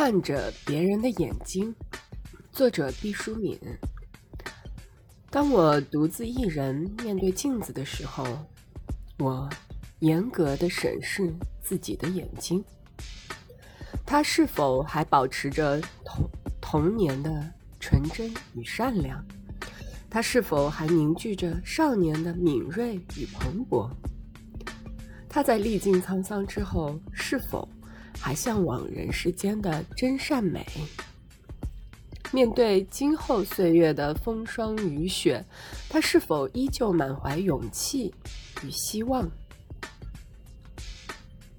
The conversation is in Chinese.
看着别人的眼睛，作者毕淑敏。当我独自一人面对镜子的时候，我严格的审视自己的眼睛，它是否还保持着童童年的纯真与善良？它是否还凝聚着少年的敏锐与蓬勃？它在历尽沧桑之后，是否？还向往人世间的真善美。面对今后岁月的风霜雨雪，他是否依旧满怀勇气与希望？